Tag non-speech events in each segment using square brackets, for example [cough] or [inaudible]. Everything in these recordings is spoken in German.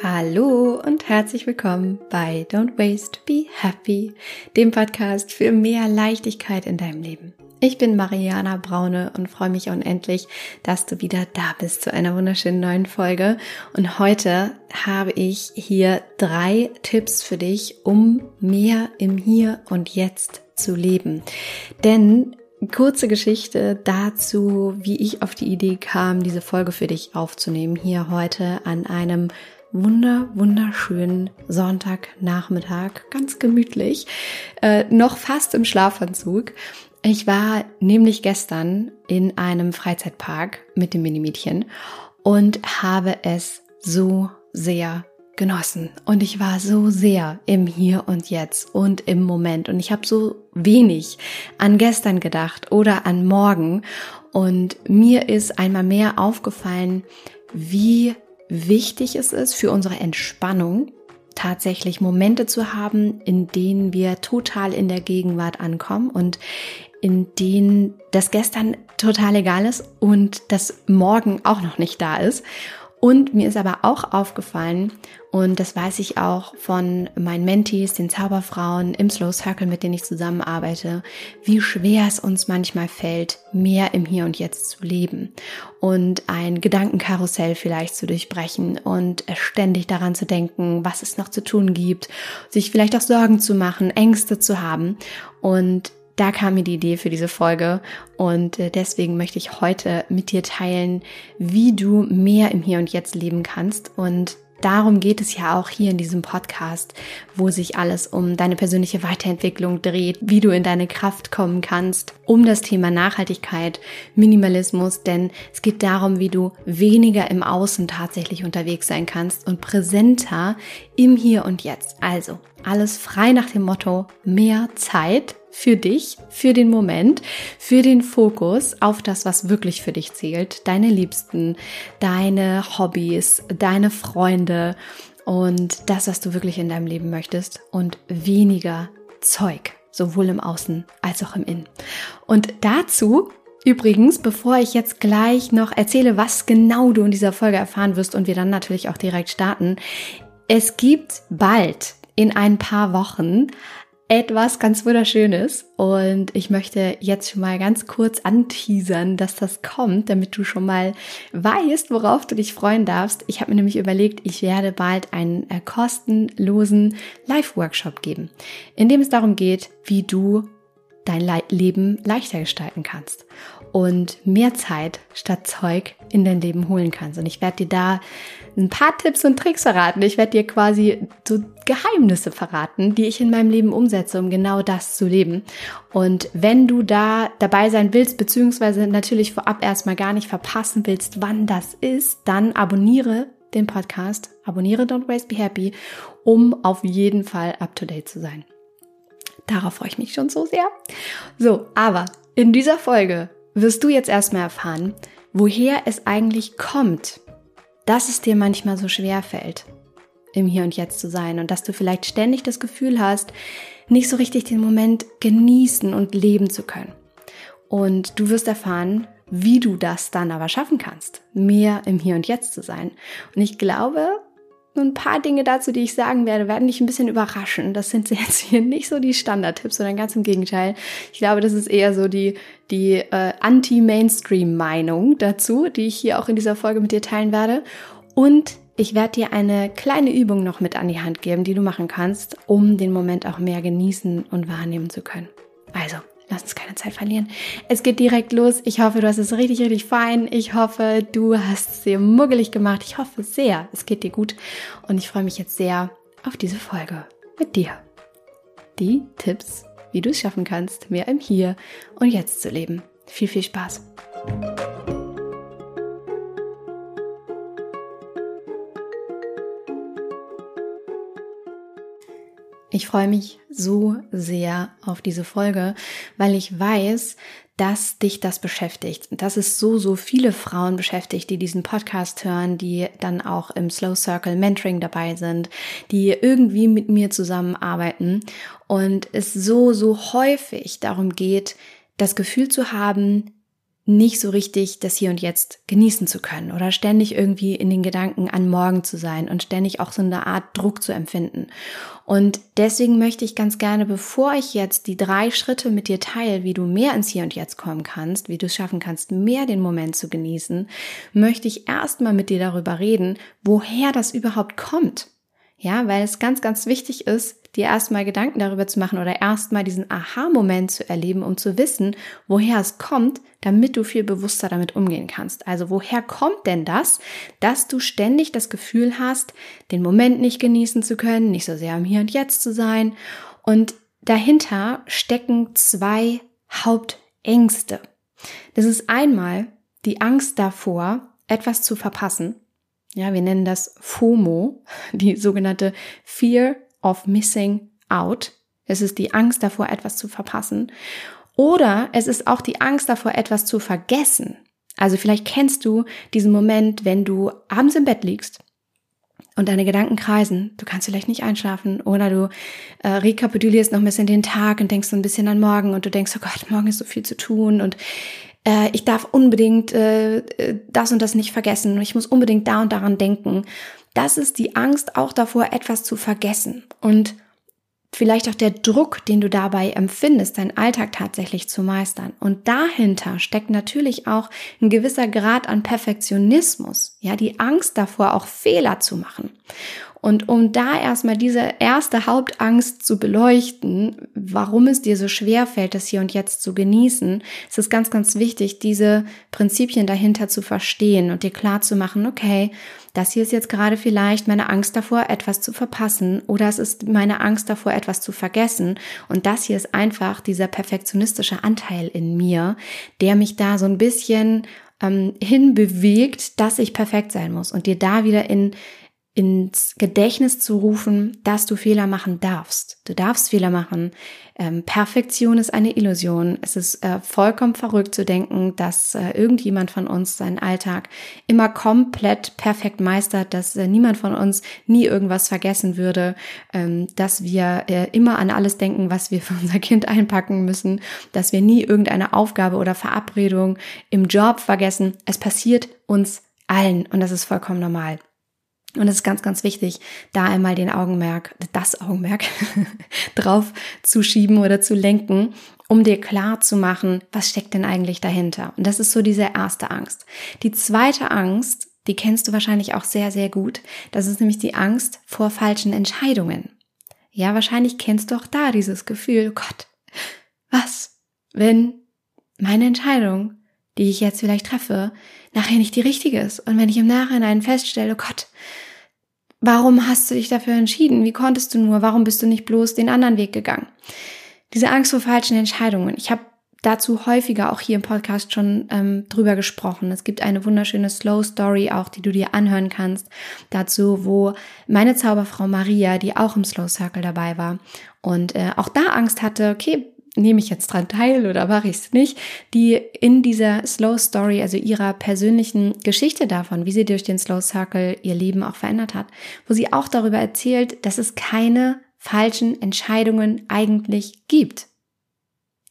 Hallo und herzlich willkommen bei Don't Waste, Be Happy, dem Podcast für mehr Leichtigkeit in deinem Leben. Ich bin Mariana Braune und freue mich unendlich, dass du wieder da bist zu einer wunderschönen neuen Folge. Und heute habe ich hier drei Tipps für dich, um mehr im Hier und Jetzt zu leben. Denn kurze Geschichte dazu, wie ich auf die Idee kam, diese Folge für dich aufzunehmen, hier heute an einem wunder, wunderschönen Sonntagnachmittag, ganz gemütlich, äh, noch fast im Schlafanzug. Ich war nämlich gestern in einem Freizeitpark mit dem Minimädchen und habe es so sehr genossen. Und ich war so sehr im Hier und Jetzt und im Moment. Und ich habe so wenig an gestern gedacht oder an morgen. Und mir ist einmal mehr aufgefallen, wie wichtig es ist für unsere Entspannung, tatsächlich Momente zu haben, in denen wir total in der Gegenwart ankommen und in denen das gestern total egal ist und das morgen auch noch nicht da ist. Und mir ist aber auch aufgefallen, und das weiß ich auch von meinen Mentees, den Zauberfrauen im Slow Circle, mit denen ich zusammenarbeite, wie schwer es uns manchmal fällt, mehr im Hier und Jetzt zu leben und ein Gedankenkarussell vielleicht zu durchbrechen und ständig daran zu denken, was es noch zu tun gibt, sich vielleicht auch Sorgen zu machen, Ängste zu haben. Und da kam mir die Idee für diese Folge und äh, deswegen möchte ich heute mit dir teilen, wie du mehr im Hier und Jetzt leben kannst und darum geht es ja auch hier in diesem Podcast, wo sich alles um deine persönliche Weiterentwicklung dreht, wie du in deine Kraft kommen kannst, um das Thema Nachhaltigkeit, Minimalismus, denn es geht darum, wie du weniger im Außen tatsächlich unterwegs sein kannst und präsenter im Hier und Jetzt. Also alles frei nach dem Motto mehr Zeit für dich, für den Moment, für den Fokus auf das, was wirklich für dich zählt, deine Liebsten, deine Hobbys, deine Freunde und das, was du wirklich in deinem Leben möchtest und weniger Zeug, sowohl im Außen als auch im Innen. Und dazu Übrigens, bevor ich jetzt gleich noch erzähle, was genau du in dieser Folge erfahren wirst und wir dann natürlich auch direkt starten, es gibt bald in ein paar Wochen etwas ganz Wunderschönes und ich möchte jetzt schon mal ganz kurz anteasern, dass das kommt, damit du schon mal weißt, worauf du dich freuen darfst. Ich habe mir nämlich überlegt, ich werde bald einen äh, kostenlosen Live-Workshop geben, in dem es darum geht, wie du dein Le Leben leichter gestalten kannst und mehr Zeit statt Zeug in dein Leben holen kannst. Und ich werde dir da ein paar Tipps und Tricks verraten. Ich werde dir quasi so Geheimnisse verraten, die ich in meinem Leben umsetze, um genau das zu leben. Und wenn du da dabei sein willst, beziehungsweise natürlich vorab erstmal gar nicht verpassen willst, wann das ist, dann abonniere den Podcast, abonniere Don't Waste Be Happy, um auf jeden Fall up to date zu sein. Darauf freue ich mich schon so sehr. So, aber in dieser Folge wirst du jetzt erstmal erfahren, woher es eigentlich kommt, dass es dir manchmal so schwer fällt, im Hier und Jetzt zu sein und dass du vielleicht ständig das Gefühl hast, nicht so richtig den Moment genießen und leben zu können. Und du wirst erfahren, wie du das dann aber schaffen kannst, mehr im Hier und Jetzt zu sein. Und ich glaube, ein paar Dinge dazu, die ich sagen werde, werden dich ein bisschen überraschen. Das sind [laughs] jetzt hier nicht so die Standardtipps, sondern ganz im Gegenteil. Ich glaube, das ist eher so die, die äh, Anti-Mainstream-Meinung dazu, die ich hier auch in dieser Folge mit dir teilen werde. Und ich werde dir eine kleine Übung noch mit an die Hand geben, die du machen kannst, um den Moment auch mehr genießen und wahrnehmen zu können. Also, Lass uns keine Zeit verlieren. Es geht direkt los. Ich hoffe, du hast es richtig, richtig fein. Ich hoffe, du hast es sehr muggelig gemacht. Ich hoffe sehr, es geht dir gut. Und ich freue mich jetzt sehr auf diese Folge mit dir. Die Tipps, wie du es schaffen kannst, mehr im Hier und Jetzt zu leben. Viel, viel Spaß. Ich freue mich so sehr auf diese Folge, weil ich weiß, dass dich das beschäftigt. Dass es so, so viele Frauen beschäftigt, die diesen Podcast hören, die dann auch im Slow Circle Mentoring dabei sind, die irgendwie mit mir zusammenarbeiten und es so, so häufig darum geht, das Gefühl zu haben, nicht so richtig das Hier und Jetzt genießen zu können oder ständig irgendwie in den Gedanken an morgen zu sein und ständig auch so eine Art Druck zu empfinden. Und deswegen möchte ich ganz gerne, bevor ich jetzt die drei Schritte mit dir teile, wie du mehr ins Hier und Jetzt kommen kannst, wie du es schaffen kannst, mehr den Moment zu genießen, möchte ich erstmal mit dir darüber reden, woher das überhaupt kommt. Ja, weil es ganz, ganz wichtig ist, dir erstmal Gedanken darüber zu machen oder erstmal diesen Aha-Moment zu erleben, um zu wissen, woher es kommt, damit du viel bewusster damit umgehen kannst. Also woher kommt denn das, dass du ständig das Gefühl hast, den Moment nicht genießen zu können, nicht so sehr am Hier und Jetzt zu sein? Und dahinter stecken zwei Hauptängste. Das ist einmal die Angst davor, etwas zu verpassen. Ja, wir nennen das FOMO, die sogenannte Fear of Missing Out. Es ist die Angst davor, etwas zu verpassen. Oder es ist auch die Angst davor, etwas zu vergessen. Also vielleicht kennst du diesen Moment, wenn du abends im Bett liegst und deine Gedanken kreisen. Du kannst vielleicht nicht einschlafen oder du äh, rekapitulierst noch ein bisschen den Tag und denkst so ein bisschen an morgen und du denkst, oh Gott, morgen ist so viel zu tun und äh, ich darf unbedingt äh, äh das und das nicht vergessen und ich muss unbedingt da und daran denken. Das ist die Angst auch davor, etwas zu vergessen. Und vielleicht auch der Druck, den du dabei empfindest, deinen Alltag tatsächlich zu meistern. Und dahinter steckt natürlich auch ein gewisser Grad an Perfektionismus, ja, die Angst davor, auch Fehler zu machen. Und um da erstmal diese erste Hauptangst zu beleuchten, warum es dir so schwer fällt, das hier und jetzt zu genießen, ist es ganz, ganz wichtig, diese Prinzipien dahinter zu verstehen und dir klar zu machen, okay, das hier ist jetzt gerade vielleicht meine Angst davor, etwas zu verpassen oder es ist meine Angst davor, etwas zu vergessen. Und das hier ist einfach dieser perfektionistische Anteil in mir, der mich da so ein bisschen ähm, hinbewegt, dass ich perfekt sein muss und dir da wieder in ins Gedächtnis zu rufen, dass du Fehler machen darfst. Du darfst Fehler machen. Ähm, Perfektion ist eine Illusion. Es ist äh, vollkommen verrückt zu denken, dass äh, irgendjemand von uns seinen Alltag immer komplett perfekt meistert, dass äh, niemand von uns nie irgendwas vergessen würde, ähm, dass wir äh, immer an alles denken, was wir für unser Kind einpacken müssen, dass wir nie irgendeine Aufgabe oder Verabredung im Job vergessen. Es passiert uns allen und das ist vollkommen normal. Und es ist ganz, ganz wichtig, da einmal den Augenmerk, das Augenmerk [laughs] drauf zu schieben oder zu lenken, um dir klar zu machen, was steckt denn eigentlich dahinter. Und das ist so diese erste Angst. Die zweite Angst, die kennst du wahrscheinlich auch sehr, sehr gut. Das ist nämlich die Angst vor falschen Entscheidungen. Ja, wahrscheinlich kennst du auch da dieses Gefühl, oh Gott, was, wenn meine Entscheidung, die ich jetzt vielleicht treffe, nachher nicht die richtige ist. Und wenn ich im Nachhinein feststelle, oh Gott, warum hast du dich dafür entschieden? Wie konntest du nur? Warum bist du nicht bloß den anderen Weg gegangen? Diese Angst vor falschen Entscheidungen. Ich habe dazu häufiger auch hier im Podcast schon ähm, drüber gesprochen. Es gibt eine wunderschöne Slow Story auch, die du dir anhören kannst, dazu, wo meine Zauberfrau Maria, die auch im Slow Circle dabei war und äh, auch da Angst hatte, okay, nehme ich jetzt dran teil oder mache ich es nicht, die in dieser Slow Story, also ihrer persönlichen Geschichte davon, wie sie durch den Slow Circle ihr Leben auch verändert hat, wo sie auch darüber erzählt, dass es keine falschen Entscheidungen eigentlich gibt.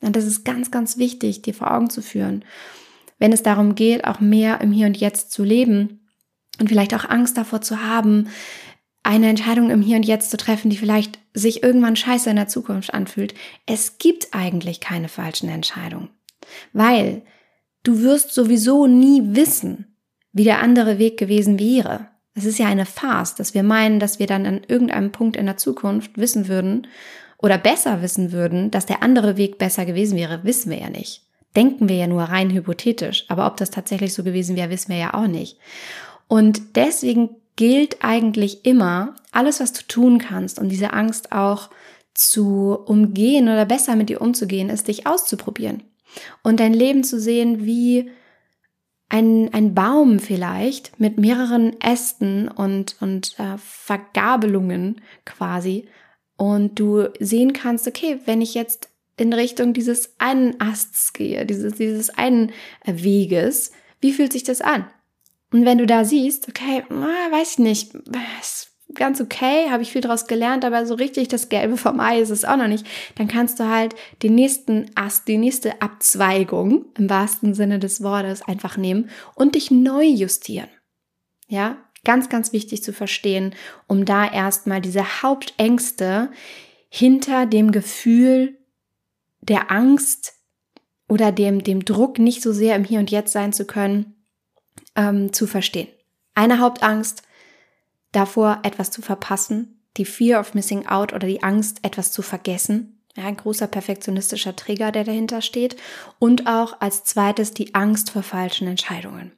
Und das ist ganz, ganz wichtig, dir vor Augen zu führen. Wenn es darum geht, auch mehr im Hier und Jetzt zu leben und vielleicht auch Angst davor zu haben, eine Entscheidung im Hier und Jetzt zu treffen, die vielleicht sich irgendwann scheiße in der Zukunft anfühlt. Es gibt eigentlich keine falschen Entscheidungen, weil du wirst sowieso nie wissen, wie der andere Weg gewesen wäre. Es ist ja eine Farce, dass wir meinen, dass wir dann an irgendeinem Punkt in der Zukunft wissen würden oder besser wissen würden, dass der andere Weg besser gewesen wäre, wissen wir ja nicht. Denken wir ja nur rein hypothetisch, aber ob das tatsächlich so gewesen wäre, wissen wir ja auch nicht. Und deswegen gilt eigentlich immer, alles, was du tun kannst, um diese Angst auch zu umgehen oder besser mit ihr umzugehen, ist, dich auszuprobieren und dein Leben zu sehen wie ein, ein Baum vielleicht mit mehreren Ästen und, und äh, Vergabelungen quasi. Und du sehen kannst, okay, wenn ich jetzt in Richtung dieses einen Asts gehe, dieses, dieses einen Weges, wie fühlt sich das an? Und wenn du da siehst, okay, weiß ich nicht, es ganz okay, habe ich viel daraus gelernt, aber so richtig das Gelbe vom Ei ist es auch noch nicht. Dann kannst du halt den nächsten Ast, die nächste Abzweigung im wahrsten Sinne des Wortes einfach nehmen und dich neu justieren. Ja, ganz, ganz wichtig zu verstehen, um da erstmal diese Hauptängste hinter dem Gefühl der Angst oder dem, dem Druck, nicht so sehr im Hier und Jetzt sein zu können, ähm, zu verstehen. Eine Hauptangst davor, etwas zu verpassen, die Fear of Missing Out oder die Angst, etwas zu vergessen. Ja, ein großer perfektionistischer Trigger, der dahinter steht. Und auch als zweites die Angst vor falschen Entscheidungen.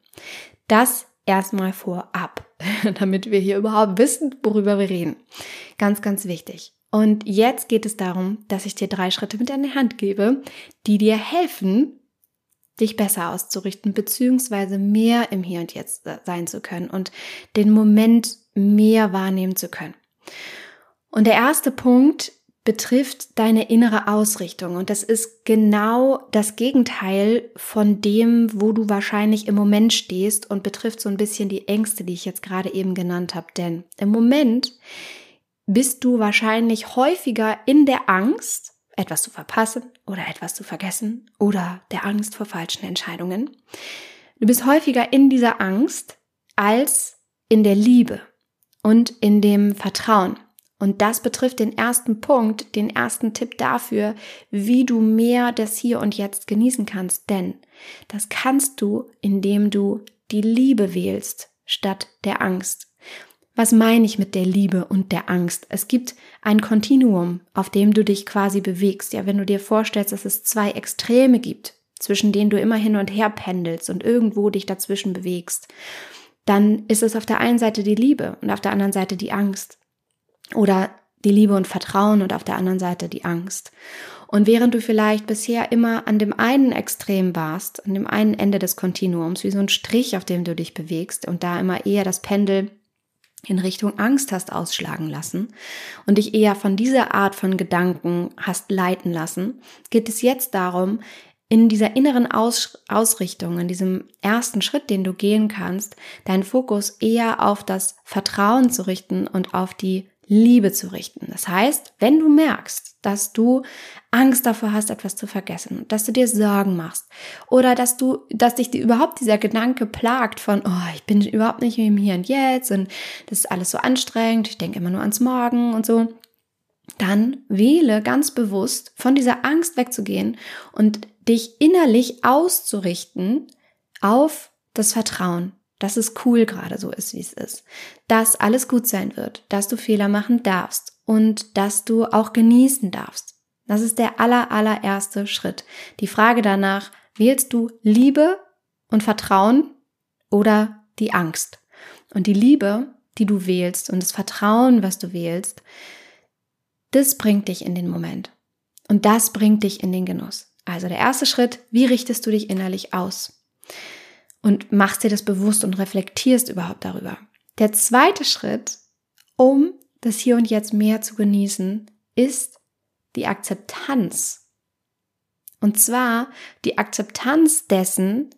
Das erstmal vorab, [laughs] damit wir hier überhaupt wissen, worüber wir reden. Ganz, ganz wichtig. Und jetzt geht es darum, dass ich dir drei Schritte mit an die Hand gebe, die dir helfen, dich besser auszurichten, beziehungsweise mehr im Hier und Jetzt sein zu können und den Moment mehr wahrnehmen zu können. Und der erste Punkt betrifft deine innere Ausrichtung. Und das ist genau das Gegenteil von dem, wo du wahrscheinlich im Moment stehst und betrifft so ein bisschen die Ängste, die ich jetzt gerade eben genannt habe. Denn im Moment bist du wahrscheinlich häufiger in der Angst, etwas zu verpassen oder etwas zu vergessen oder der Angst vor falschen Entscheidungen. Du bist häufiger in dieser Angst als in der Liebe und in dem Vertrauen. Und das betrifft den ersten Punkt, den ersten Tipp dafür, wie du mehr das Hier und Jetzt genießen kannst. Denn das kannst du, indem du die Liebe wählst statt der Angst. Was meine ich mit der Liebe und der Angst? Es gibt ein Kontinuum, auf dem du dich quasi bewegst. Ja, wenn du dir vorstellst, dass es zwei Extreme gibt, zwischen denen du immer hin und her pendelst und irgendwo dich dazwischen bewegst, dann ist es auf der einen Seite die Liebe und auf der anderen Seite die Angst. Oder die Liebe und Vertrauen und auf der anderen Seite die Angst. Und während du vielleicht bisher immer an dem einen Extrem warst, an dem einen Ende des Kontinuums, wie so ein Strich, auf dem du dich bewegst und da immer eher das Pendel in Richtung Angst hast ausschlagen lassen und dich eher von dieser Art von Gedanken hast leiten lassen, geht es jetzt darum, in dieser inneren Aus Ausrichtung, in diesem ersten Schritt, den du gehen kannst, deinen Fokus eher auf das Vertrauen zu richten und auf die Liebe zu richten. Das heißt, wenn du merkst, dass du Angst davor hast, etwas zu vergessen, dass du dir Sorgen machst oder dass du, dass dich überhaupt dieser Gedanke plagt von, oh, ich bin überhaupt nicht im Hier und Jetzt und das ist alles so anstrengend, ich denke immer nur ans Morgen und so, dann wähle ganz bewusst von dieser Angst wegzugehen und dich innerlich auszurichten auf das Vertrauen, dass es cool gerade so ist, wie es ist, dass alles gut sein wird, dass du Fehler machen darfst und dass du auch genießen darfst. Das ist der aller, allererste Schritt. Die Frage danach, wählst du Liebe und Vertrauen oder die Angst? Und die Liebe, die du wählst und das Vertrauen, was du wählst, das bringt dich in den Moment. Und das bringt dich in den Genuss. Also der erste Schritt, wie richtest du dich innerlich aus? Und machst dir das bewusst und reflektierst überhaupt darüber. Der zweite Schritt, um das Hier und Jetzt mehr zu genießen, ist die Akzeptanz. Und zwar die Akzeptanz dessen,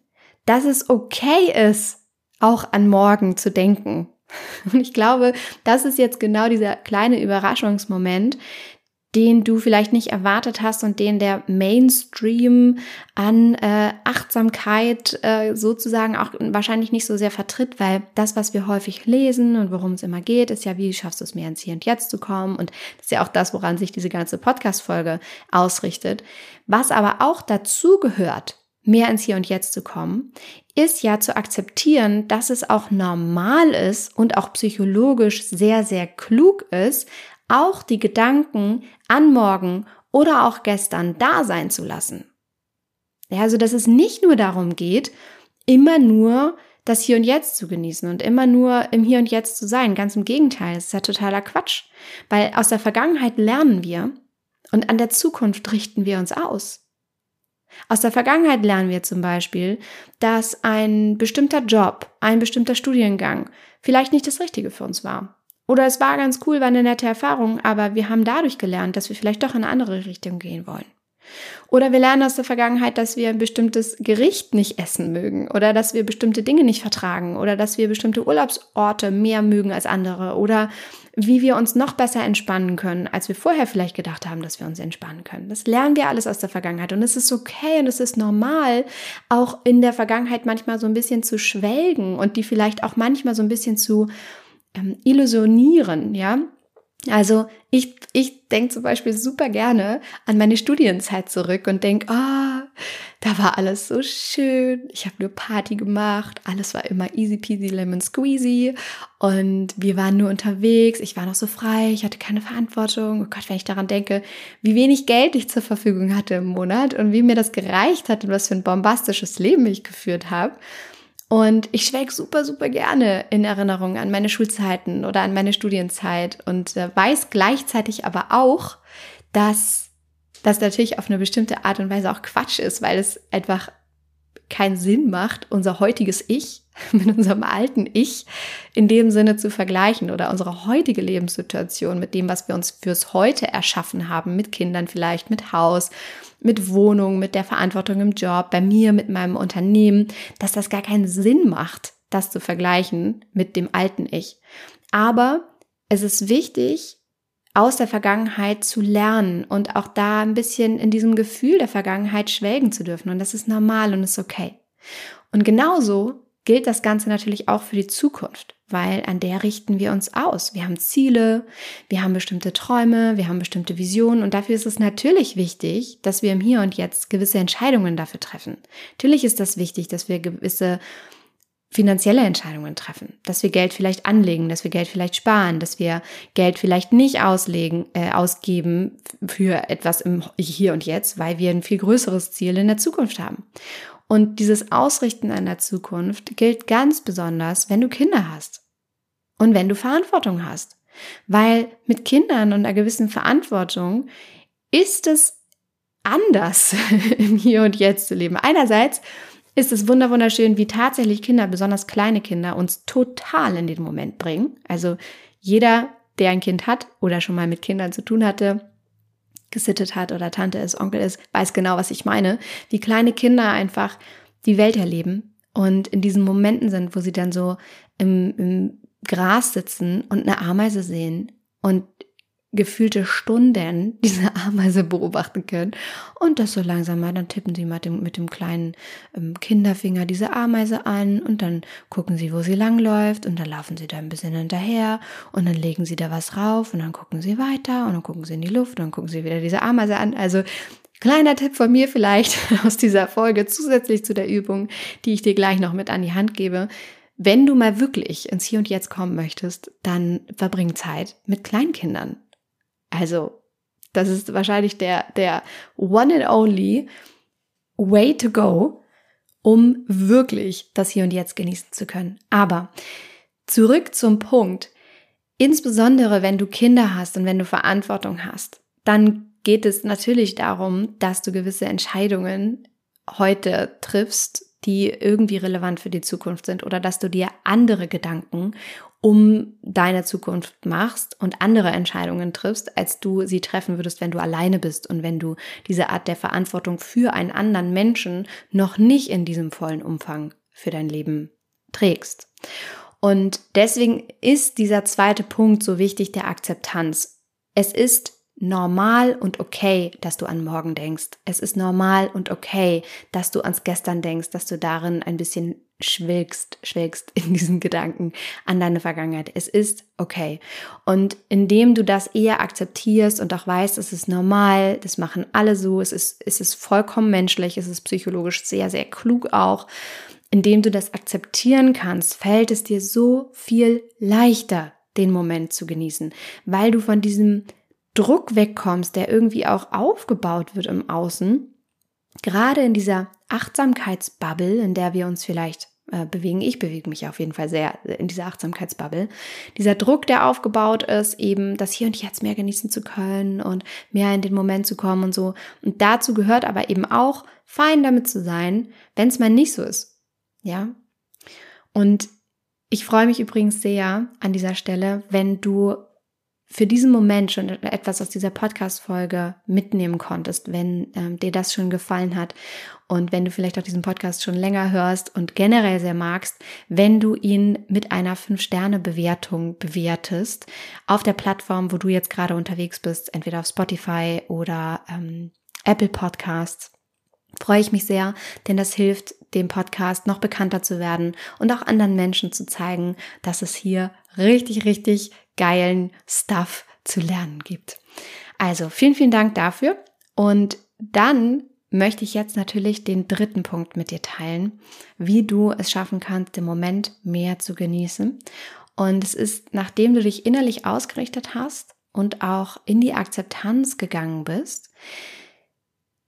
dass es okay ist, auch an morgen zu denken. [laughs] Und ich glaube, das ist jetzt genau dieser kleine Überraschungsmoment, den du vielleicht nicht erwartet hast und den der Mainstream an äh, Achtsamkeit äh, sozusagen auch wahrscheinlich nicht so sehr vertritt, weil das, was wir häufig lesen und worum es immer geht, ist ja, wie schaffst du es mehr ins Hier und Jetzt zu kommen und das ist ja auch das, woran sich diese ganze Podcast-Folge ausrichtet. Was aber auch dazu gehört, mehr ins Hier und Jetzt zu kommen, ist ja zu akzeptieren, dass es auch normal ist und auch psychologisch sehr, sehr klug ist, auch die Gedanken an morgen oder auch gestern da sein zu lassen. Ja, also, dass es nicht nur darum geht, immer nur das Hier und Jetzt zu genießen und immer nur im Hier und Jetzt zu sein. Ganz im Gegenteil, das ist ja totaler Quatsch. Weil aus der Vergangenheit lernen wir und an der Zukunft richten wir uns aus. Aus der Vergangenheit lernen wir zum Beispiel, dass ein bestimmter Job, ein bestimmter Studiengang vielleicht nicht das Richtige für uns war. Oder es war ganz cool, war eine nette Erfahrung, aber wir haben dadurch gelernt, dass wir vielleicht doch in eine andere Richtung gehen wollen. Oder wir lernen aus der Vergangenheit, dass wir ein bestimmtes Gericht nicht essen mögen oder dass wir bestimmte Dinge nicht vertragen oder dass wir bestimmte Urlaubsorte mehr mögen als andere oder wie wir uns noch besser entspannen können, als wir vorher vielleicht gedacht haben, dass wir uns entspannen können. Das lernen wir alles aus der Vergangenheit und es ist okay und es ist normal, auch in der Vergangenheit manchmal so ein bisschen zu schwelgen und die vielleicht auch manchmal so ein bisschen zu ähm, illusionieren, ja. Also ich, ich denke zum Beispiel super gerne an meine Studienzeit zurück und denke, ah, oh, da war alles so schön. Ich habe nur Party gemacht, alles war immer easy peasy lemon squeezy und wir waren nur unterwegs. Ich war noch so frei, ich hatte keine Verantwortung. Oh Gott, wenn ich daran denke, wie wenig Geld ich zur Verfügung hatte im Monat und wie mir das gereicht hat und was für ein bombastisches Leben ich geführt habe. Und ich schwelg super, super gerne in Erinnerung an meine Schulzeiten oder an meine Studienzeit und äh, weiß gleichzeitig aber auch, dass das natürlich auf eine bestimmte Art und Weise auch Quatsch ist, weil es einfach keinen Sinn macht, unser heutiges Ich [laughs] mit unserem alten Ich in dem Sinne zu vergleichen oder unsere heutige Lebenssituation mit dem, was wir uns fürs Heute erschaffen haben, mit Kindern vielleicht, mit Haus, mit Wohnung, mit der Verantwortung im Job, bei mir, mit meinem Unternehmen, dass das gar keinen Sinn macht, das zu vergleichen mit dem alten Ich. Aber es ist wichtig, aus der Vergangenheit zu lernen und auch da ein bisschen in diesem Gefühl der Vergangenheit schwelgen zu dürfen. Und das ist normal und ist okay. Und genauso gilt das Ganze natürlich auch für die Zukunft, weil an der richten wir uns aus. Wir haben Ziele, wir haben bestimmte Träume, wir haben bestimmte Visionen und dafür ist es natürlich wichtig, dass wir im Hier und Jetzt gewisse Entscheidungen dafür treffen. Natürlich ist das wichtig, dass wir gewisse finanzielle Entscheidungen treffen, dass wir Geld vielleicht anlegen, dass wir Geld vielleicht sparen, dass wir Geld vielleicht nicht auslegen, äh, ausgeben für etwas im Hier und Jetzt, weil wir ein viel größeres Ziel in der Zukunft haben. Und dieses Ausrichten an der Zukunft gilt ganz besonders, wenn du Kinder hast und wenn du Verantwortung hast. Weil mit Kindern und einer gewissen Verantwortung ist es anders [laughs] im Hier und Jetzt zu leben. Einerseits ist es wunderschön, wie tatsächlich Kinder, besonders kleine Kinder, uns total in den Moment bringen. Also jeder, der ein Kind hat oder schon mal mit Kindern zu tun hatte, gesittet hat oder Tante ist, Onkel ist, weiß genau, was ich meine. Wie kleine Kinder einfach die Welt erleben und in diesen Momenten sind, wo sie dann so im, im Gras sitzen und eine Ameise sehen und gefühlte Stunden diese Ameise beobachten können und das so langsam mal, dann tippen sie mal dem, mit dem kleinen ähm, Kinderfinger diese Ameise an und dann gucken sie, wo sie langläuft und dann laufen sie da ein bisschen hinterher und dann legen sie da was rauf und dann gucken sie weiter und dann gucken sie in die Luft und dann gucken sie wieder diese Ameise an. Also Kleiner Tipp von mir vielleicht [laughs] aus dieser Folge zusätzlich zu der Übung, die ich dir gleich noch mit an die Hand gebe. Wenn du mal wirklich ins Hier und Jetzt kommen möchtest, dann verbring Zeit mit Kleinkindern. Also, das ist wahrscheinlich der, der one and only way to go, um wirklich das Hier und Jetzt genießen zu können. Aber zurück zum Punkt. Insbesondere wenn du Kinder hast und wenn du Verantwortung hast, dann geht es natürlich darum, dass du gewisse Entscheidungen heute triffst, die irgendwie relevant für die Zukunft sind oder dass du dir andere Gedanken um deine Zukunft machst und andere Entscheidungen triffst, als du sie treffen würdest, wenn du alleine bist und wenn du diese Art der Verantwortung für einen anderen Menschen noch nicht in diesem vollen Umfang für dein Leben trägst. Und deswegen ist dieser zweite Punkt so wichtig, der Akzeptanz. Es ist normal und okay, dass du an morgen denkst. Es ist normal und okay, dass du ans Gestern denkst, dass du darin ein bisschen schwelgst, schwelgst in diesen Gedanken an deine Vergangenheit. Es ist okay. Und indem du das eher akzeptierst und auch weißt, es ist normal, das machen alle so, es ist, es ist vollkommen menschlich, es ist psychologisch sehr, sehr klug auch. Indem du das akzeptieren kannst, fällt es dir so viel leichter, den Moment zu genießen, weil du von diesem Druck wegkommst, der irgendwie auch aufgebaut wird im Außen gerade in dieser Achtsamkeitsbubble, in der wir uns vielleicht äh, bewegen, ich bewege mich auf jeden Fall sehr in dieser Achtsamkeitsbubble, dieser Druck, der aufgebaut ist, eben das Hier und Jetzt mehr genießen zu können und mehr in den Moment zu kommen und so. Und dazu gehört aber eben auch, fein damit zu sein, wenn es mal nicht so ist. Ja. Und ich freue mich übrigens sehr an dieser Stelle, wenn du für diesen Moment schon etwas aus dieser Podcast-Folge mitnehmen konntest, wenn ähm, dir das schon gefallen hat und wenn du vielleicht auch diesen Podcast schon länger hörst und generell sehr magst, wenn du ihn mit einer 5-Sterne-Bewertung bewertest auf der Plattform, wo du jetzt gerade unterwegs bist, entweder auf Spotify oder ähm, Apple Podcasts. Freue ich mich sehr, denn das hilft dem Podcast noch bekannter zu werden und auch anderen Menschen zu zeigen, dass es hier richtig, richtig geilen Stuff zu lernen gibt. Also vielen, vielen Dank dafür. Und dann möchte ich jetzt natürlich den dritten Punkt mit dir teilen, wie du es schaffen kannst, den Moment mehr zu genießen. Und es ist, nachdem du dich innerlich ausgerichtet hast und auch in die Akzeptanz gegangen bist,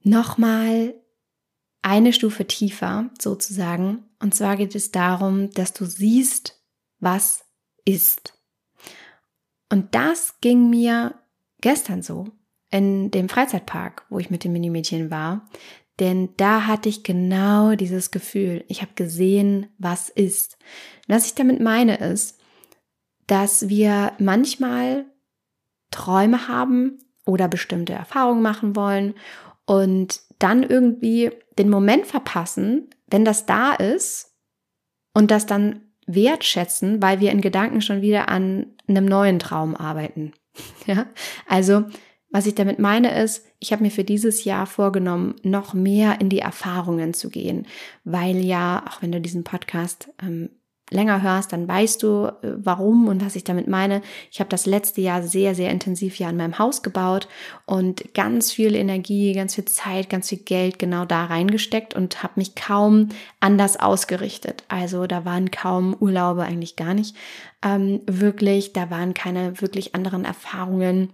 nochmal eine Stufe tiefer sozusagen. Und zwar geht es darum, dass du siehst, was ist. Und das ging mir gestern so in dem Freizeitpark, wo ich mit dem Minimädchen war. Denn da hatte ich genau dieses Gefühl. Ich habe gesehen, was ist. was ich damit meine ist, dass wir manchmal Träume haben oder bestimmte Erfahrungen machen wollen und dann irgendwie den Moment verpassen, wenn das da ist und das dann wertschätzen, weil wir in Gedanken schon wieder an einem neuen Traum arbeiten. [laughs] Ja, also was ich damit meine ist, ich habe mir für dieses Jahr vorgenommen, noch mehr in die Erfahrungen zu gehen, weil ja, auch wenn du diesen Podcast ähm, länger hörst, dann weißt du, äh, warum und was ich damit meine. Ich habe das letzte Jahr sehr, sehr intensiv hier an meinem Haus gebaut und ganz viel Energie, ganz viel Zeit, ganz viel Geld genau da reingesteckt und habe mich kaum anders ausgerichtet. Also da waren kaum Urlaube, eigentlich gar nicht ähm, wirklich. Da waren keine wirklich anderen Erfahrungen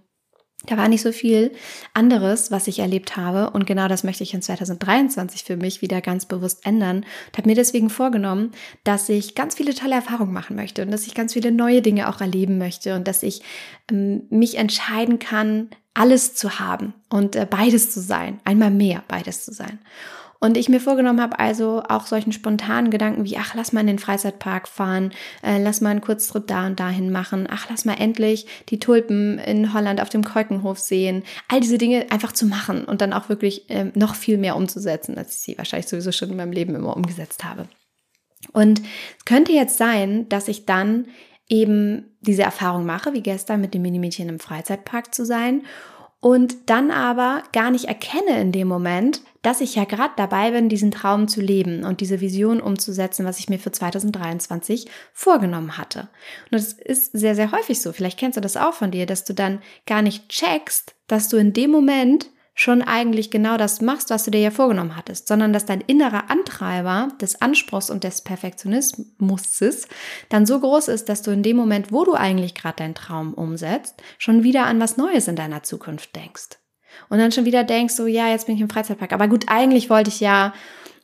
da war nicht so viel anderes, was ich erlebt habe. Und genau das möchte ich in 2023 für mich wieder ganz bewusst ändern. Und habe mir deswegen vorgenommen, dass ich ganz viele tolle Erfahrungen machen möchte und dass ich ganz viele neue Dinge auch erleben möchte und dass ich ähm, mich entscheiden kann, alles zu haben und äh, beides zu sein. Einmal mehr beides zu sein. Und ich mir vorgenommen habe, also auch solchen spontanen Gedanken wie, ach, lass mal in den Freizeitpark fahren, äh, lass mal einen Kurztrip da und dahin machen, ach, lass mal endlich die Tulpen in Holland auf dem Keukenhof sehen. All diese Dinge einfach zu machen und dann auch wirklich äh, noch viel mehr umzusetzen, als ich sie wahrscheinlich sowieso schon in meinem Leben immer umgesetzt habe. Und es könnte jetzt sein, dass ich dann eben diese Erfahrung mache, wie gestern mit dem Minimädchen im Freizeitpark zu sein und dann aber gar nicht erkenne in dem Moment, dass ich ja gerade dabei bin, diesen Traum zu leben und diese Vision umzusetzen, was ich mir für 2023 vorgenommen hatte. Und das ist sehr, sehr häufig so. Vielleicht kennst du das auch von dir, dass du dann gar nicht checkst, dass du in dem Moment schon eigentlich genau das machst, was du dir ja vorgenommen hattest, sondern dass dein innerer Antreiber des Anspruchs und des Perfektionismus dann so groß ist, dass du in dem Moment, wo du eigentlich gerade deinen Traum umsetzt, schon wieder an was Neues in deiner Zukunft denkst. Und dann schon wieder denkst, so ja, jetzt bin ich im Freizeitpark. Aber gut, eigentlich wollte ich ja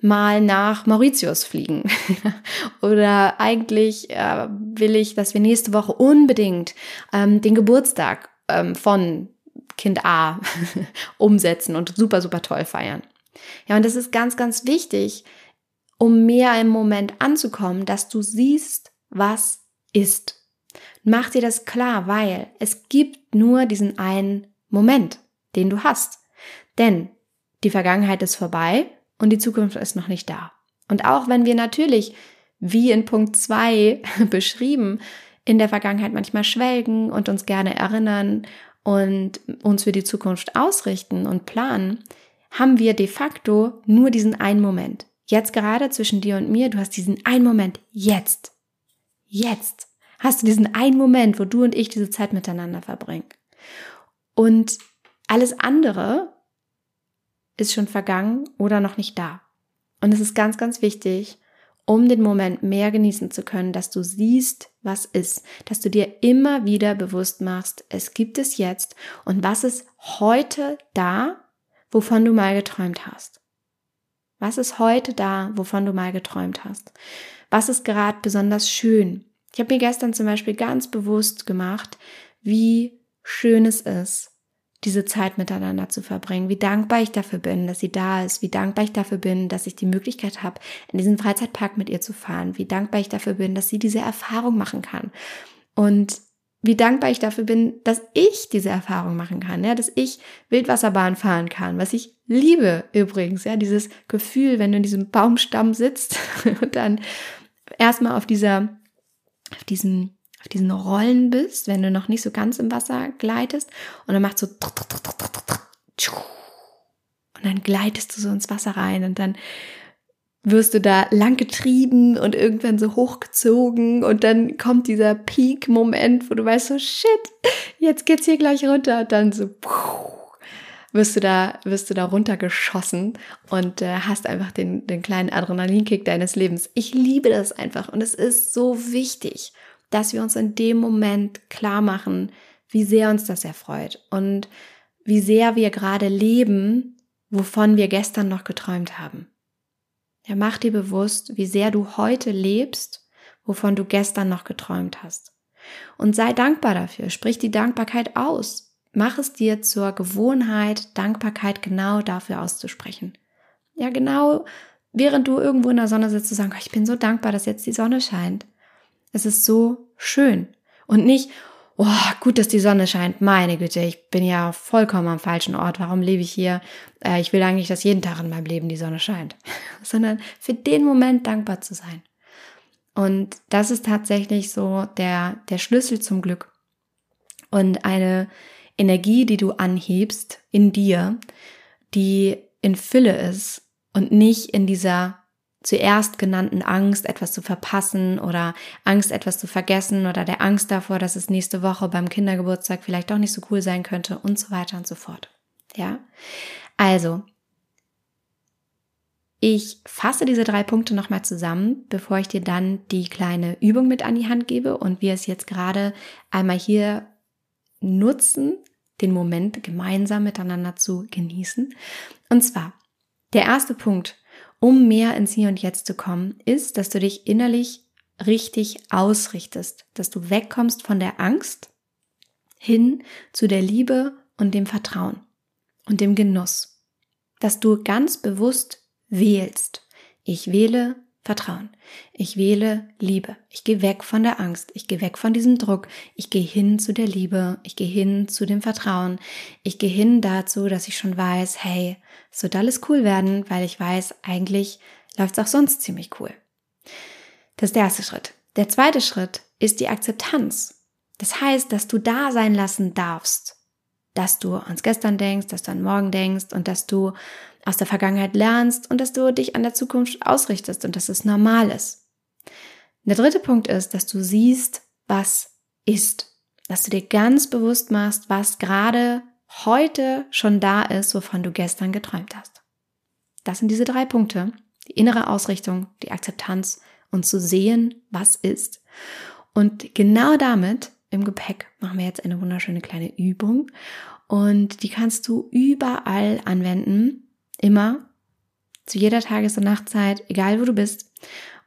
mal nach Mauritius fliegen. [laughs] Oder eigentlich äh, will ich, dass wir nächste Woche unbedingt ähm, den Geburtstag ähm, von Kind A [laughs] umsetzen und super, super toll feiern. Ja, und das ist ganz, ganz wichtig, um mehr im Moment anzukommen, dass du siehst, was ist. Mach dir das klar, weil es gibt nur diesen einen Moment, den du hast. Denn die Vergangenheit ist vorbei und die Zukunft ist noch nicht da. Und auch wenn wir natürlich, wie in Punkt zwei [laughs] beschrieben, in der Vergangenheit manchmal schwelgen und uns gerne erinnern und uns für die Zukunft ausrichten und planen, haben wir de facto nur diesen einen Moment. Jetzt gerade zwischen dir und mir, du hast diesen einen Moment. Jetzt. Jetzt hast du diesen einen Moment, wo du und ich diese Zeit miteinander verbringen. Und alles andere ist schon vergangen oder noch nicht da. Und es ist ganz, ganz wichtig, um den Moment mehr genießen zu können, dass du siehst, was ist, dass du dir immer wieder bewusst machst, es gibt es jetzt und was ist heute da, wovon du mal geträumt hast. Was ist heute da, wovon du mal geträumt hast? Was ist gerade besonders schön? Ich habe mir gestern zum Beispiel ganz bewusst gemacht, wie schön es ist, diese Zeit miteinander zu verbringen, wie dankbar ich dafür bin, dass sie da ist, wie dankbar ich dafür bin, dass ich die Möglichkeit habe, in diesen Freizeitpark mit ihr zu fahren, wie dankbar ich dafür bin, dass sie diese Erfahrung machen kann. Und wie dankbar ich dafür bin, dass ich diese Erfahrung machen kann, ja, dass ich Wildwasserbahn fahren kann, was ich liebe übrigens, ja, dieses Gefühl, wenn du in diesem Baumstamm sitzt [laughs] und dann erstmal auf dieser, auf diesen, auf diesen Rollen bist, wenn du noch nicht so ganz im Wasser gleitest und dann macht so und dann gleitest du so ins Wasser rein und dann wirst du da lang getrieben und irgendwann so hochgezogen und dann kommt dieser Peak-Moment, wo du weißt so, shit, jetzt geht's hier gleich runter und dann so, wirst du da, wirst du da runtergeschossen und äh, hast einfach den, den kleinen Adrenalinkick deines Lebens. Ich liebe das einfach und es ist so wichtig, dass wir uns in dem Moment klar machen, wie sehr uns das erfreut und wie sehr wir gerade leben, wovon wir gestern noch geträumt haben. Ja, mach dir bewusst, wie sehr du heute lebst, wovon du gestern noch geträumt hast. Und sei dankbar dafür. Sprich die Dankbarkeit aus. Mach es dir zur Gewohnheit, Dankbarkeit genau dafür auszusprechen. Ja, genau, während du irgendwo in der Sonne sitzt, zu sagen, ich bin so dankbar, dass jetzt die Sonne scheint. Es ist so schön. Und nicht, oh, gut, dass die Sonne scheint. Meine Güte, ich bin ja vollkommen am falschen Ort. Warum lebe ich hier? Äh, ich will eigentlich, dass jeden Tag in meinem Leben die Sonne scheint. [laughs] Sondern für den Moment dankbar zu sein. Und das ist tatsächlich so der, der Schlüssel zum Glück. Und eine Energie, die du anhebst in dir, die in Fülle ist und nicht in dieser zuerst genannten Angst, etwas zu verpassen oder Angst, etwas zu vergessen oder der Angst davor, dass es nächste Woche beim Kindergeburtstag vielleicht doch nicht so cool sein könnte und so weiter und so fort. Ja? Also, ich fasse diese drei Punkte nochmal zusammen, bevor ich dir dann die kleine Übung mit an die Hand gebe und wir es jetzt gerade einmal hier nutzen, den Moment gemeinsam miteinander zu genießen. Und zwar, der erste Punkt, um mehr ins Hier und Jetzt zu kommen, ist, dass du dich innerlich richtig ausrichtest, dass du wegkommst von der Angst hin zu der Liebe und dem Vertrauen und dem Genuss, dass du ganz bewusst wählst. Ich wähle Vertrauen. Ich wähle Liebe. Ich gehe weg von der Angst. Ich gehe weg von diesem Druck. Ich gehe hin zu der Liebe. Ich gehe hin zu dem Vertrauen. Ich gehe hin dazu, dass ich schon weiß, hey, es wird alles cool werden, weil ich weiß, eigentlich läuft es auch sonst ziemlich cool. Das ist der erste Schritt. Der zweite Schritt ist die Akzeptanz. Das heißt, dass du da sein lassen darfst, dass du ans Gestern denkst, dass du an morgen denkst und dass du aus der Vergangenheit lernst und dass du dich an der Zukunft ausrichtest und dass es normal ist. Der dritte Punkt ist, dass du siehst, was ist. Dass du dir ganz bewusst machst, was gerade heute schon da ist, wovon du gestern geträumt hast. Das sind diese drei Punkte. Die innere Ausrichtung, die Akzeptanz und zu sehen, was ist. Und genau damit im Gepäck machen wir jetzt eine wunderschöne kleine Übung und die kannst du überall anwenden, immer, zu jeder Tages- und Nachtzeit, egal wo du bist.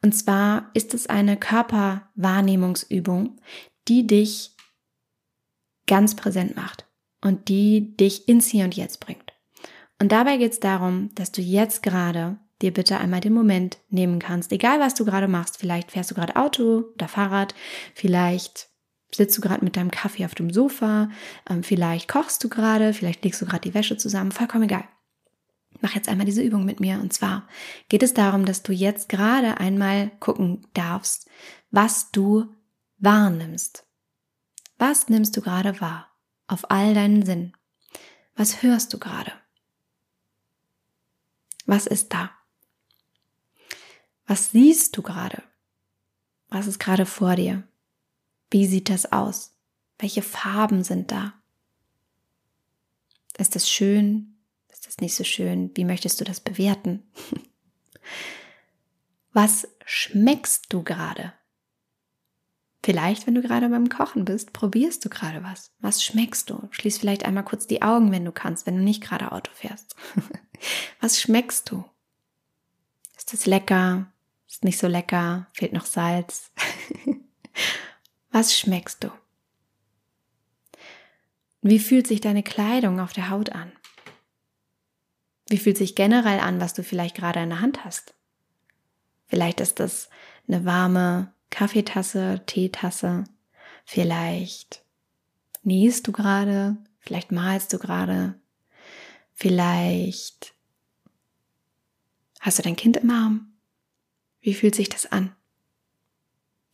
Und zwar ist es eine Körperwahrnehmungsübung, die dich ganz präsent macht und die dich ins Hier und Jetzt bringt. Und dabei geht es darum, dass du jetzt gerade dir bitte einmal den Moment nehmen kannst, egal was du gerade machst. Vielleicht fährst du gerade Auto oder Fahrrad, vielleicht sitzt du gerade mit deinem Kaffee auf dem Sofa, ähm, vielleicht kochst du gerade, vielleicht legst du gerade die Wäsche zusammen, vollkommen egal. Mach jetzt einmal diese Übung mit mir. Und zwar geht es darum, dass du jetzt gerade einmal gucken darfst, was du wahrnimmst. Was nimmst du gerade wahr? Auf all deinen Sinn. Was hörst du gerade? Was ist da? Was siehst du gerade? Was ist gerade vor dir? Wie sieht das aus? Welche Farben sind da? Ist es schön? Ist es nicht so schön? Wie möchtest du das bewerten? [laughs] Was schmeckst du gerade? Vielleicht, wenn du gerade beim Kochen bist, probierst du gerade was. Was schmeckst du? Schließ vielleicht einmal kurz die Augen, wenn du kannst, wenn du nicht gerade Auto fährst. [laughs] was schmeckst du? Ist es lecker? Ist nicht so lecker? Fehlt noch Salz? [laughs] Was schmeckst du? Wie fühlt sich deine Kleidung auf der Haut an? Wie fühlt sich generell an, was du vielleicht gerade in der Hand hast? Vielleicht ist das eine warme Kaffeetasse, Teetasse. Vielleicht nähst du gerade, vielleicht malst du gerade, vielleicht hast du dein Kind im Arm. Wie fühlt sich das an?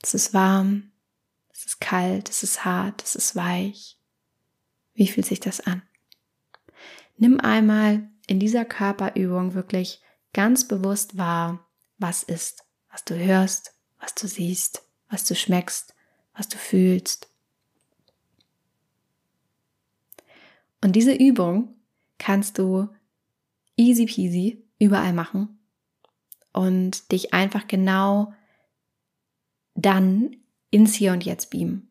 Es ist warm, es ist kalt, es ist hart, es ist weich. Wie fühlt sich das an? Nimm einmal in dieser Körperübung wirklich ganz bewusst wahr, was ist, was du hörst, was du siehst, was du schmeckst, was du fühlst. Und diese Übung kannst du easy peasy überall machen und dich einfach genau dann ins Hier und Jetzt beamen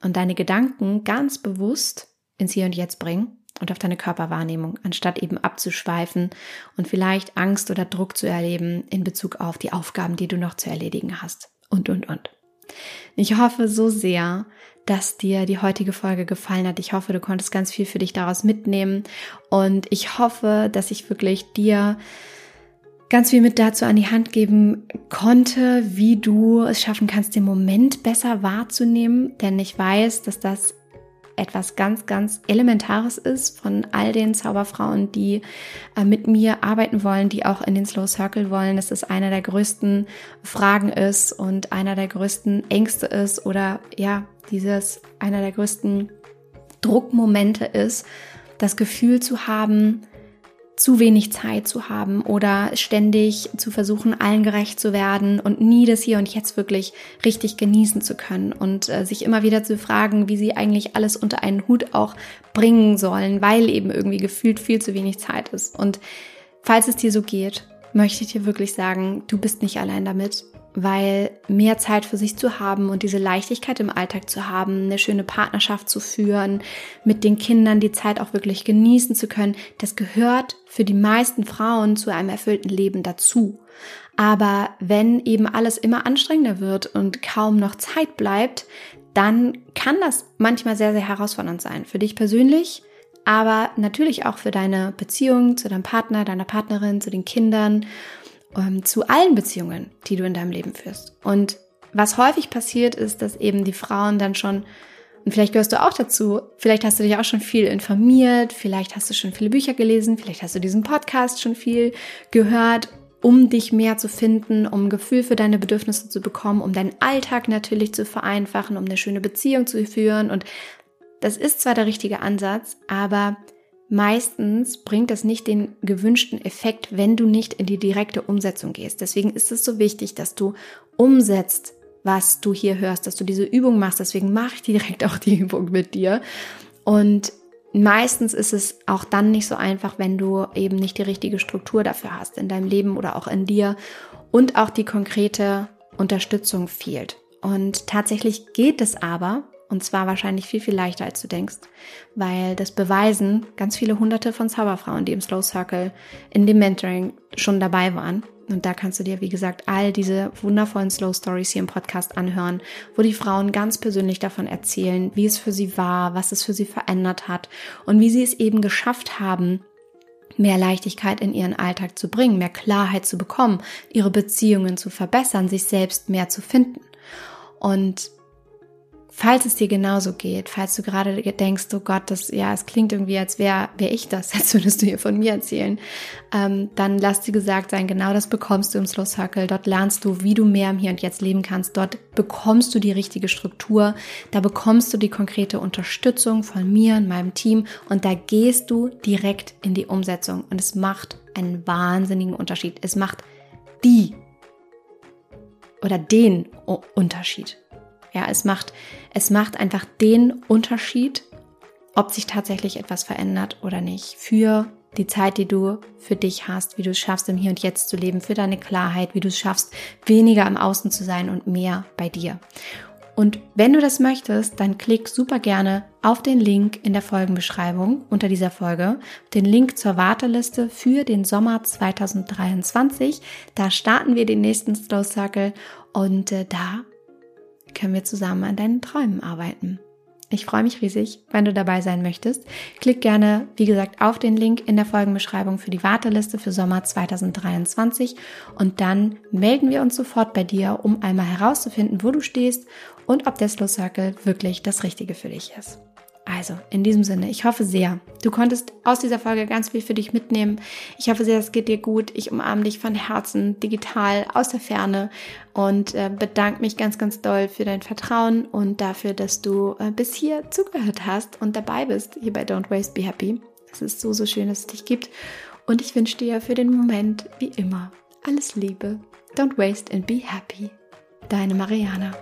und deine Gedanken ganz bewusst ins Hier und Jetzt bringen und auf deine Körperwahrnehmung, anstatt eben abzuschweifen und vielleicht Angst oder Druck zu erleben in Bezug auf die Aufgaben, die du noch zu erledigen hast. Und, und, und. Ich hoffe so sehr, dass dir die heutige Folge gefallen hat. Ich hoffe, du konntest ganz viel für dich daraus mitnehmen. Und ich hoffe, dass ich wirklich dir ganz viel mit dazu an die Hand geben konnte, wie du es schaffen kannst, den Moment besser wahrzunehmen. Denn ich weiß, dass das etwas ganz, ganz Elementares ist von all den Zauberfrauen, die äh, mit mir arbeiten wollen, die auch in den Slow Circle wollen, dass es einer der größten Fragen ist und einer der größten Ängste ist oder ja, dieses einer der größten Druckmomente ist, das Gefühl zu haben, zu wenig Zeit zu haben oder ständig zu versuchen, allen gerecht zu werden und nie das Hier und Jetzt wirklich richtig genießen zu können und äh, sich immer wieder zu fragen, wie sie eigentlich alles unter einen Hut auch bringen sollen, weil eben irgendwie gefühlt viel zu wenig Zeit ist. Und falls es dir so geht, möchte ich dir wirklich sagen, du bist nicht allein damit weil mehr Zeit für sich zu haben und diese Leichtigkeit im Alltag zu haben, eine schöne Partnerschaft zu führen, mit den Kindern die Zeit auch wirklich genießen zu können, das gehört für die meisten Frauen zu einem erfüllten Leben dazu. Aber wenn eben alles immer anstrengender wird und kaum noch Zeit bleibt, dann kann das manchmal sehr, sehr herausfordernd sein. Für dich persönlich, aber natürlich auch für deine Beziehung zu deinem Partner, deiner Partnerin, zu den Kindern ähm, zu allen Beziehungen, die du in deinem Leben führst. Und was häufig passiert ist, dass eben die Frauen dann schon, und vielleicht gehörst du auch dazu, vielleicht hast du dich auch schon viel informiert, vielleicht hast du schon viele Bücher gelesen, vielleicht hast du diesen Podcast schon viel gehört, um dich mehr zu finden, um ein Gefühl für deine Bedürfnisse zu bekommen, um deinen Alltag natürlich zu vereinfachen, um eine schöne Beziehung zu führen. Und das ist zwar der richtige Ansatz, aber meistens bringt das nicht den gewünschten Effekt, wenn du nicht in die direkte Umsetzung gehst. Deswegen ist es so wichtig, dass du umsetzt, was du hier hörst, dass du diese Übung machst. Deswegen mache ich direkt auch die [laughs] Übung mit dir. Und meistens ist es auch dann nicht so einfach, wenn du eben nicht die richtige Struktur dafür hast in deinem Leben oder auch in dir und auch die konkrete Unterstützung fehlt. Und tatsächlich geht es aber, und zwar wahrscheinlich viel, viel leichter, als du denkst. Weil das beweisen ganz viele hunderte von Zauberfrauen, die im Slow Circle in dem Mentoring schon dabei waren. Und da kannst du dir, wie gesagt, all diese wundervollen Slow Stories hier im Podcast anhören, wo die Frauen ganz persönlich davon erzählen, wie es für sie war, was es für sie verändert hat und wie sie es eben geschafft haben, mehr Leichtigkeit in ihren Alltag zu bringen, mehr Klarheit zu bekommen, ihre Beziehungen zu verbessern, sich selbst mehr zu finden. Und Falls es dir genauso geht, falls du gerade denkst, oh Gott, das, ja, es klingt irgendwie, als wäre wär ich das, [laughs] als würdest du hier von mir erzählen, ähm, dann lass dir gesagt sein, genau das bekommst du im Slow Circle. Dort lernst du, wie du mehr im Hier und Jetzt leben kannst. Dort bekommst du die richtige Struktur. Da bekommst du die konkrete Unterstützung von mir und meinem Team und da gehst du direkt in die Umsetzung und es macht einen wahnsinnigen Unterschied. Es macht die oder den Unterschied. Ja, es macht, es macht einfach den Unterschied, ob sich tatsächlich etwas verändert oder nicht. Für die Zeit, die du für dich hast, wie du es schaffst, im Hier und Jetzt zu leben, für deine Klarheit, wie du es schaffst, weniger im Außen zu sein und mehr bei dir. Und wenn du das möchtest, dann klick super gerne auf den Link in der Folgenbeschreibung unter dieser Folge, den Link zur Warteliste für den Sommer 2023. Da starten wir den nächsten Slow Circle und äh, da können wir zusammen an deinen Träumen arbeiten. Ich freue mich riesig, wenn du dabei sein möchtest. Klick gerne, wie gesagt, auf den Link in der Folgenbeschreibung für die Warteliste für Sommer 2023 und dann melden wir uns sofort bei dir, um einmal herauszufinden, wo du stehst und ob der Slow Circle wirklich das Richtige für dich ist. Also, in diesem Sinne, ich hoffe sehr, du konntest aus dieser Folge ganz viel für dich mitnehmen. Ich hoffe sehr, es geht dir gut. Ich umarme dich von Herzen, digital, aus der Ferne und äh, bedanke mich ganz, ganz doll für dein Vertrauen und dafür, dass du äh, bis hier zugehört hast und dabei bist hier bei Don't Waste Be Happy. Es ist so, so schön, dass es dich gibt. Und ich wünsche dir für den Moment, wie immer, alles Liebe. Don't waste and be happy. Deine Mariana.